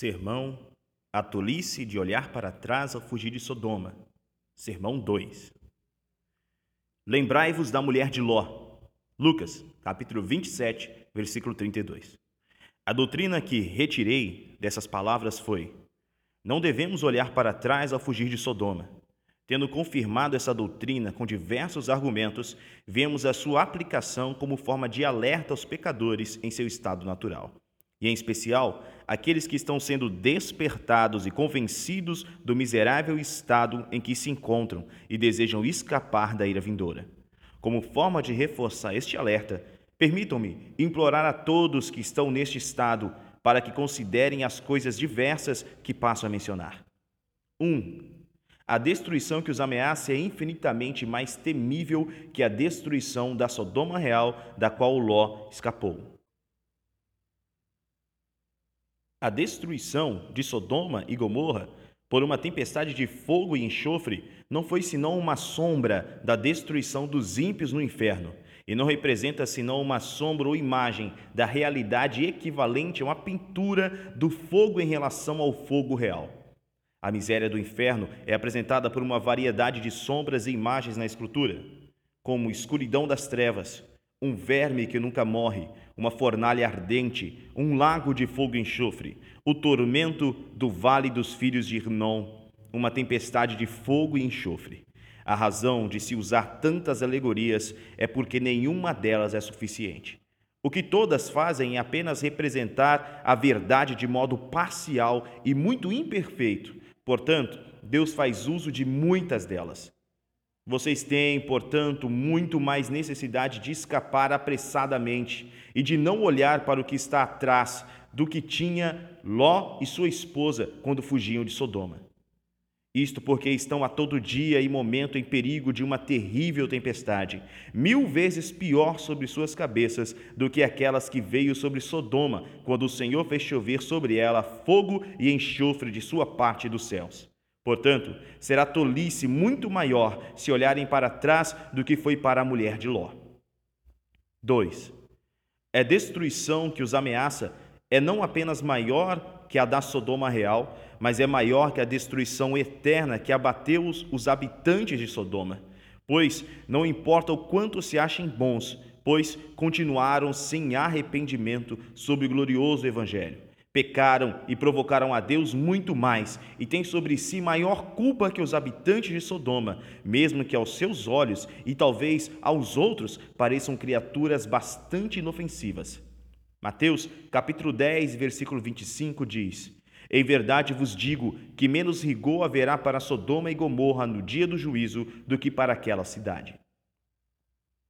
Sermão A tolice de olhar para trás ao fugir de Sodoma. Sermão 2. Lembrai-vos da mulher de Ló. Lucas, capítulo 27, versículo 32. A doutrina que retirei dessas palavras foi: Não devemos olhar para trás ao fugir de Sodoma. Tendo confirmado essa doutrina com diversos argumentos, vemos a sua aplicação como forma de alerta aos pecadores em seu estado natural e em especial aqueles que estão sendo despertados e convencidos do miserável estado em que se encontram e desejam escapar da ira vindoura. Como forma de reforçar este alerta, permitam-me implorar a todos que estão neste estado para que considerem as coisas diversas que passo a mencionar. 1. Um, a destruição que os ameaça é infinitamente mais temível que a destruição da Sodoma real, da qual Ló escapou. A destruição de Sodoma e Gomorra por uma tempestade de fogo e enxofre não foi senão uma sombra da destruição dos ímpios no inferno, e não representa senão uma sombra ou imagem da realidade equivalente a uma pintura do fogo em relação ao fogo real. A miséria do inferno é apresentada por uma variedade de sombras e imagens na escultura, como escuridão das trevas, um verme que nunca morre, uma fornalha ardente, um lago de fogo e enxofre, o tormento do vale dos filhos de Irnom, uma tempestade de fogo e enxofre. A razão de se usar tantas alegorias é porque nenhuma delas é suficiente. O que todas fazem é apenas representar a verdade de modo parcial e muito imperfeito. Portanto, Deus faz uso de muitas delas. Vocês têm, portanto, muito mais necessidade de escapar apressadamente e de não olhar para o que está atrás do que tinha Ló e sua esposa quando fugiam de Sodoma. Isto porque estão a todo dia e momento em perigo de uma terrível tempestade, mil vezes pior sobre suas cabeças do que aquelas que veio sobre Sodoma, quando o Senhor fez chover sobre ela fogo e enxofre de sua parte dos céus. Portanto, será tolice muito maior se olharem para trás do que foi para a mulher de Ló. 2. É destruição que os ameaça é não apenas maior que a da Sodoma real, mas é maior que a destruição eterna que abateu os, os habitantes de Sodoma. Pois não importa o quanto se achem bons, pois continuaram sem arrependimento sob o glorioso Evangelho. Pecaram e provocaram a Deus muito mais, e têm sobre si maior culpa que os habitantes de Sodoma, mesmo que aos seus olhos e talvez aos outros pareçam criaturas bastante inofensivas. Mateus, capítulo 10, versículo 25 diz: Em verdade vos digo que menos rigor haverá para Sodoma e Gomorra no dia do juízo do que para aquela cidade.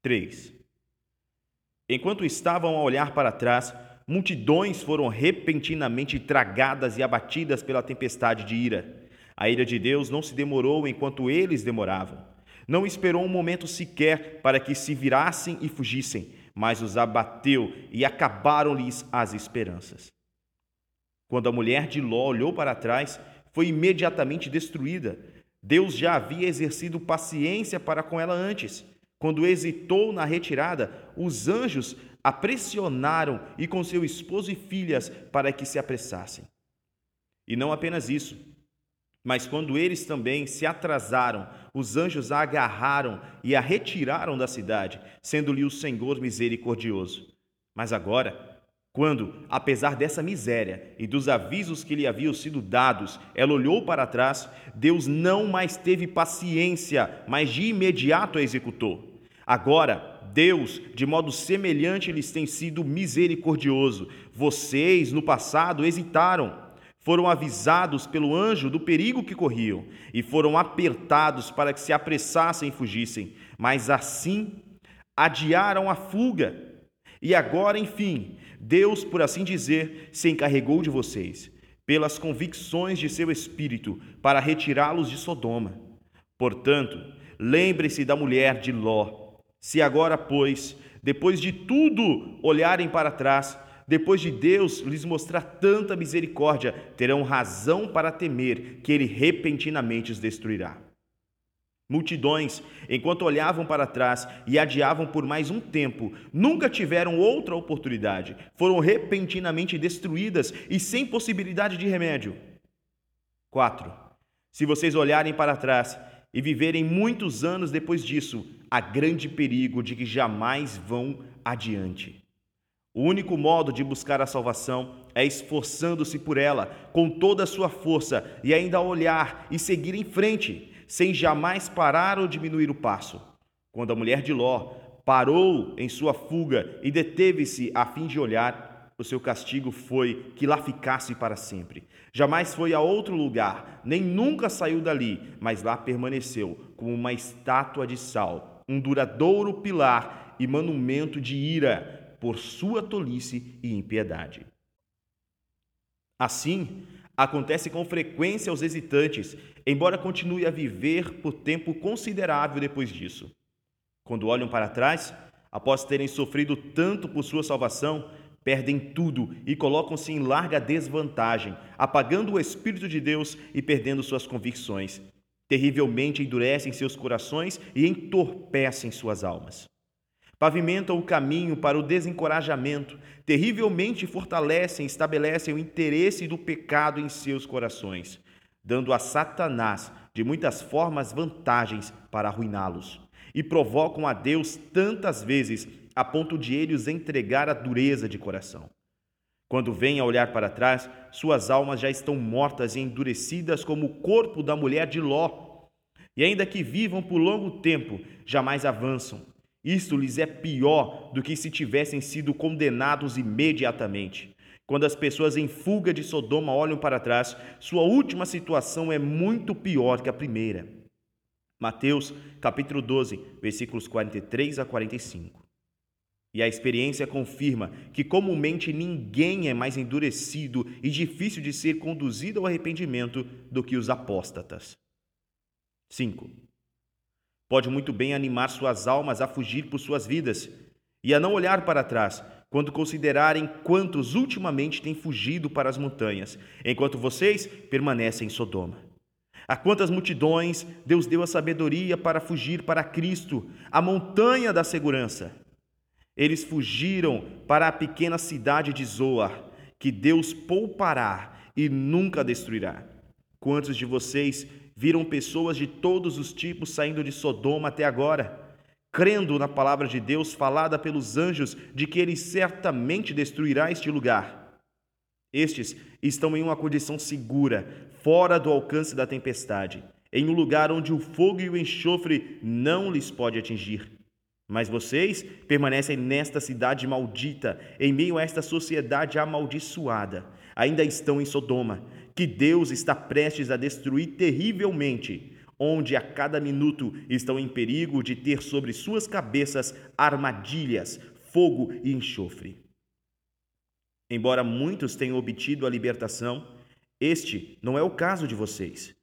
3. Enquanto estavam a olhar para trás, Multidões foram repentinamente tragadas e abatidas pela tempestade de ira. A ira de Deus não se demorou enquanto eles demoravam. Não esperou um momento sequer para que se virassem e fugissem, mas os abateu e acabaram-lhes as esperanças. Quando a mulher de Ló olhou para trás, foi imediatamente destruída. Deus já havia exercido paciência para com ela antes. Quando hesitou na retirada, os anjos a pressionaram e com seu esposo e filhas para que se apressassem. E não apenas isso, mas quando eles também se atrasaram, os anjos a agarraram e a retiraram da cidade, sendo-lhe o Senhor misericordioso. Mas agora, quando, apesar dessa miséria e dos avisos que lhe haviam sido dados, ela olhou para trás, Deus não mais teve paciência, mas de imediato a executou. Agora, Deus, de modo semelhante, lhes tem sido misericordioso. Vocês, no passado, hesitaram, foram avisados pelo anjo do perigo que corriam e foram apertados para que se apressassem e fugissem, mas assim adiaram a fuga. E agora, enfim, Deus, por assim dizer, se encarregou de vocês, pelas convicções de seu espírito, para retirá-los de Sodoma. Portanto, lembre-se da mulher de Ló se agora, pois, depois de tudo olharem para trás, depois de Deus lhes mostrar tanta misericórdia, terão razão para temer que Ele repentinamente os destruirá. Multidões, enquanto olhavam para trás e adiavam por mais um tempo, nunca tiveram outra oportunidade, foram repentinamente destruídas e sem possibilidade de remédio. 4. Se vocês olharem para trás e viverem muitos anos depois disso, há grande perigo de que jamais vão adiante. O único modo de buscar a salvação é esforçando-se por ela com toda a sua força e ainda olhar e seguir em frente sem jamais parar ou diminuir o passo. Quando a mulher de Ló parou em sua fuga e deteve-se a fim de olhar, o seu castigo foi que lá ficasse para sempre. Jamais foi a outro lugar, nem nunca saiu dali, mas lá permaneceu como uma estátua de sal, um duradouro pilar e monumento de ira por sua tolice e impiedade. Assim, Acontece com frequência aos hesitantes, embora continue a viver por tempo considerável depois disso. Quando olham para trás, após terem sofrido tanto por sua salvação, perdem tudo e colocam-se em larga desvantagem, apagando o Espírito de Deus e perdendo suas convicções. Terrivelmente endurecem seus corações e entorpecem suas almas pavimentam o caminho para o desencorajamento, terrivelmente fortalecem e estabelecem o interesse do pecado em seus corações, dando a Satanás de muitas formas vantagens para arruiná-los, e provocam a Deus tantas vezes a ponto de ele os entregar a dureza de coração. Quando vêm a olhar para trás, suas almas já estão mortas e endurecidas como o corpo da mulher de Ló. E ainda que vivam por longo tempo, jamais avançam, isto lhes é pior do que se tivessem sido condenados imediatamente. Quando as pessoas em fuga de Sodoma olham para trás, sua última situação é muito pior que a primeira. Mateus, capítulo 12, versículos 43 a 45. E a experiência confirma que comumente ninguém é mais endurecido e difícil de ser conduzido ao arrependimento do que os apóstatas. 5 pode muito bem animar suas almas a fugir por suas vidas e a não olhar para trás, quando considerarem quantos ultimamente têm fugido para as montanhas, enquanto vocês permanecem em Sodoma. A quantas multidões Deus deu a sabedoria para fugir para Cristo, a montanha da segurança. Eles fugiram para a pequena cidade de Zoar, que Deus poupará e nunca destruirá. Quantos de vocês viram pessoas de todos os tipos saindo de Sodoma até agora, crendo na palavra de Deus falada pelos anjos de que ele certamente destruirá este lugar. Estes estão em uma condição segura, fora do alcance da tempestade, em um lugar onde o fogo e o enxofre não lhes pode atingir. Mas vocês permanecem nesta cidade maldita, em meio a esta sociedade amaldiçoada. Ainda estão em Sodoma, que Deus está prestes a destruir terrivelmente, onde a cada minuto estão em perigo de ter sobre suas cabeças armadilhas, fogo e enxofre. Embora muitos tenham obtido a libertação, este não é o caso de vocês.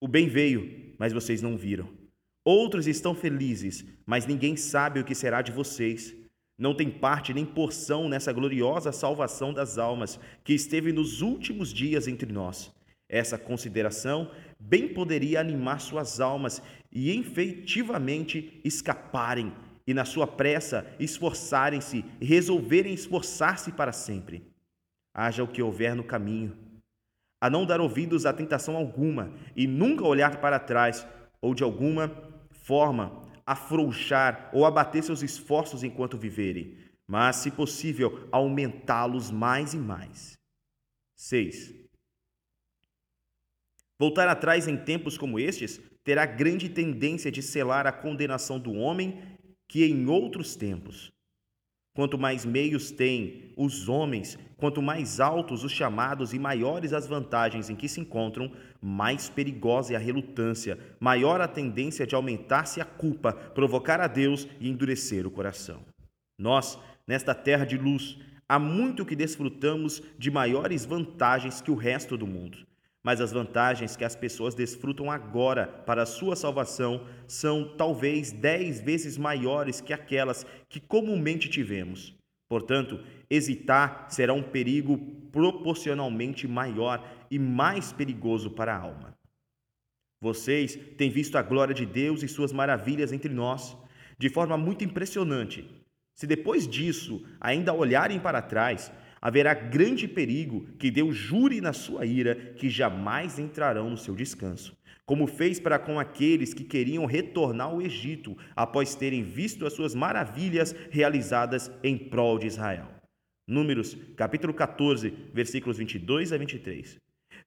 O bem veio, mas vocês não viram. Outros estão felizes, mas ninguém sabe o que será de vocês não tem parte nem porção nessa gloriosa salvação das almas que esteve nos últimos dias entre nós. Essa consideração bem poderia animar suas almas e efetivamente escaparem e, na sua pressa, esforçarem-se e resolverem esforçar-se para sempre. Haja o que houver no caminho, a não dar ouvidos a tentação alguma e nunca olhar para trás ou de alguma forma afrouxar ou abater seus esforços enquanto viverem, mas, se possível, aumentá-los mais e mais. 6. Voltar atrás em tempos como estes terá grande tendência de selar a condenação do homem que em outros tempos Quanto mais meios têm os homens, quanto mais altos os chamados e maiores as vantagens em que se encontram, mais perigosa é a relutância, maior a tendência de aumentar-se a culpa, provocar a Deus e endurecer o coração. Nós, nesta terra de luz, há muito que desfrutamos de maiores vantagens que o resto do mundo mas as vantagens que as pessoas desfrutam agora para a sua salvação são talvez dez vezes maiores que aquelas que comumente tivemos. Portanto, hesitar será um perigo proporcionalmente maior e mais perigoso para a alma. Vocês têm visto a glória de Deus e suas maravilhas entre nós, de forma muito impressionante. Se depois disso ainda olharem para trás, haverá grande perigo que Deus jure na sua ira que jamais entrarão no seu descanso, como fez para com aqueles que queriam retornar ao Egito após terem visto as suas maravilhas realizadas em prol de Israel. Números, capítulo 14, versículos 22 a 23.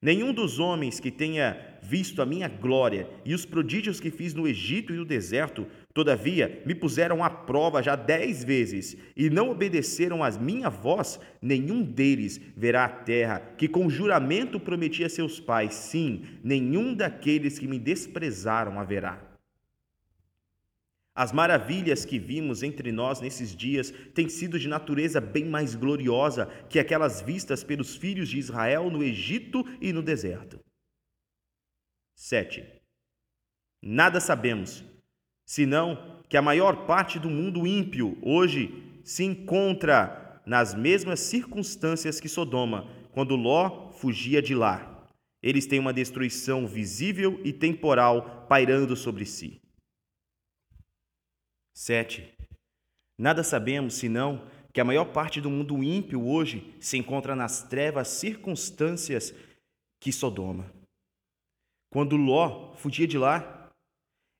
Nenhum dos homens que tenha visto a minha glória e os prodígios que fiz no Egito e no deserto, todavia me puseram à prova já dez vezes e não obedeceram à minha voz, nenhum deles verá a terra que com juramento prometi a seus pais, sim, nenhum daqueles que me desprezaram haverá. As maravilhas que vimos entre nós nesses dias têm sido de natureza bem mais gloriosa que aquelas vistas pelos filhos de Israel no Egito e no deserto. 7. Nada sabemos, senão que a maior parte do mundo ímpio hoje se encontra nas mesmas circunstâncias que Sodoma, quando Ló fugia de lá. Eles têm uma destruição visível e temporal pairando sobre si. 7. Nada sabemos senão que a maior parte do mundo ímpio hoje se encontra nas trevas circunstâncias que Sodoma. Quando Ló fugia de lá,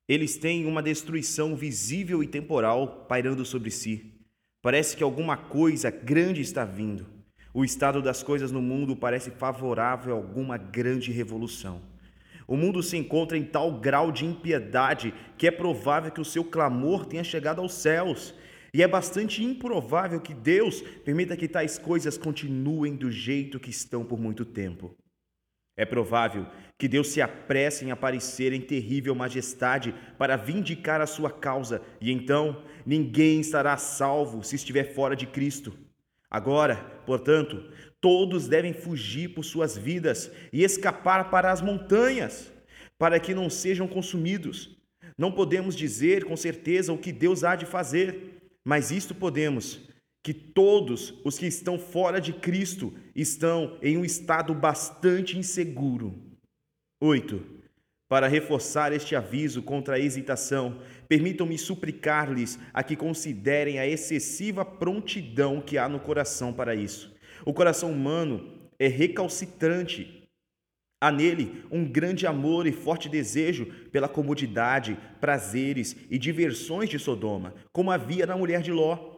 eles têm uma destruição visível e temporal pairando sobre si. Parece que alguma coisa grande está vindo. O estado das coisas no mundo parece favorável a alguma grande revolução. O mundo se encontra em tal grau de impiedade que é provável que o seu clamor tenha chegado aos céus. E é bastante improvável que Deus permita que tais coisas continuem do jeito que estão por muito tempo. É provável que Deus se apresse em aparecer em terrível majestade para vindicar a sua causa, e então ninguém estará salvo se estiver fora de Cristo. Agora, portanto, todos devem fugir por suas vidas e escapar para as montanhas, para que não sejam consumidos. Não podemos dizer com certeza o que Deus há de fazer, mas isto podemos: que todos os que estão fora de Cristo estão em um estado bastante inseguro. 8. Para reforçar este aviso contra a hesitação, permitam-me suplicar-lhes a que considerem a excessiva prontidão que há no coração para isso. O coração humano é recalcitrante. Há nele um grande amor e forte desejo pela comodidade, prazeres e diversões de Sodoma, como havia na mulher de Ló.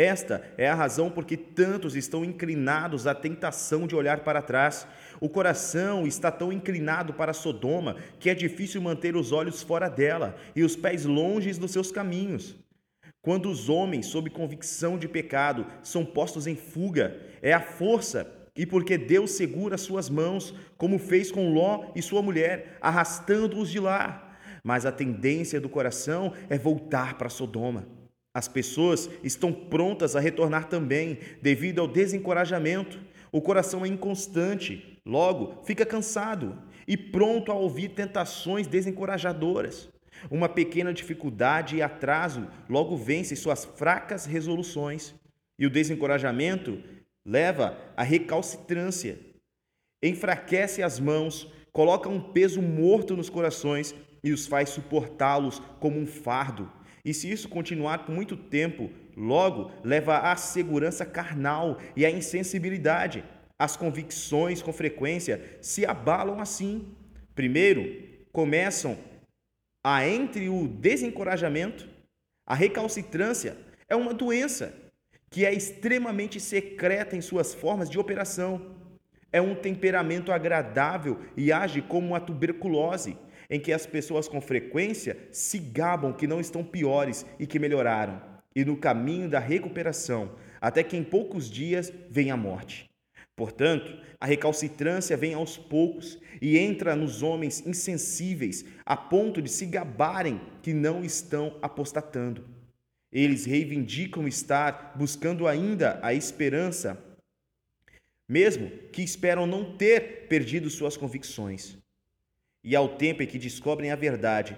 Esta é a razão por que tantos estão inclinados à tentação de olhar para trás. O coração está tão inclinado para Sodoma que é difícil manter os olhos fora dela e os pés longe dos seus caminhos. Quando os homens, sob convicção de pecado, são postos em fuga, é a força e porque Deus segura suas mãos, como fez com Ló e sua mulher, arrastando-os de lá. Mas a tendência do coração é voltar para Sodoma. As pessoas estão prontas a retornar também, devido ao desencorajamento. O coração é inconstante, logo fica cansado e pronto a ouvir tentações desencorajadoras. Uma pequena dificuldade e atraso logo vence suas fracas resoluções, e o desencorajamento leva à recalcitrância, enfraquece as mãos, coloca um peso morto nos corações e os faz suportá-los como um fardo. E se isso continuar por muito tempo, logo leva à segurança carnal e à insensibilidade. As convicções, com frequência, se abalam assim. Primeiro, começam a entre o desencorajamento, a recalcitrância é uma doença que é extremamente secreta em suas formas de operação. É um temperamento agradável e age como uma tuberculose em que as pessoas com frequência se gabam que não estão piores e que melhoraram, e no caminho da recuperação, até que em poucos dias vem a morte. Portanto, a recalcitrância vem aos poucos e entra nos homens insensíveis a ponto de se gabarem que não estão apostatando. Eles reivindicam estar buscando ainda a esperança, mesmo que esperam não ter perdido suas convicções e ao tempo em que descobrem a verdade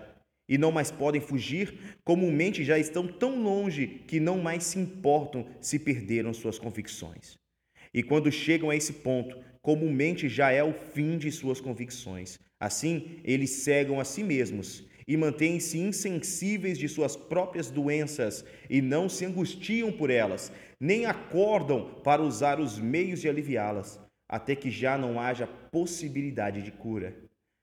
e não mais podem fugir, comumente já estão tão longe que não mais se importam se perderam suas convicções. E quando chegam a esse ponto, comumente já é o fim de suas convicções. Assim, eles cegam a si mesmos e mantêm-se insensíveis de suas próprias doenças e não se angustiam por elas, nem acordam para usar os meios de aliviá-las, até que já não haja possibilidade de cura.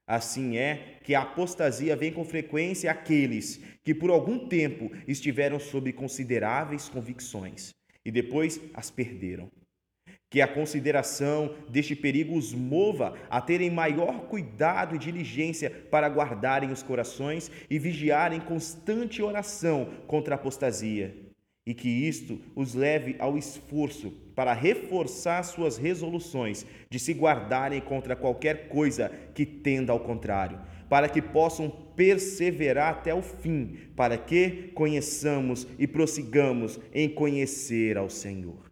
Assim é que a apostasia vem com frequência àqueles que por algum tempo estiveram sob consideráveis convicções e depois as perderam. Que a consideração deste perigo os mova a terem maior cuidado e diligência para guardarem os corações e vigiarem constante oração contra a apostasia, e que isto os leve ao esforço para reforçar suas resoluções de se guardarem contra qualquer coisa que tenda ao contrário, para que possam perseverar até o fim, para que conheçamos e prossigamos em conhecer ao Senhor.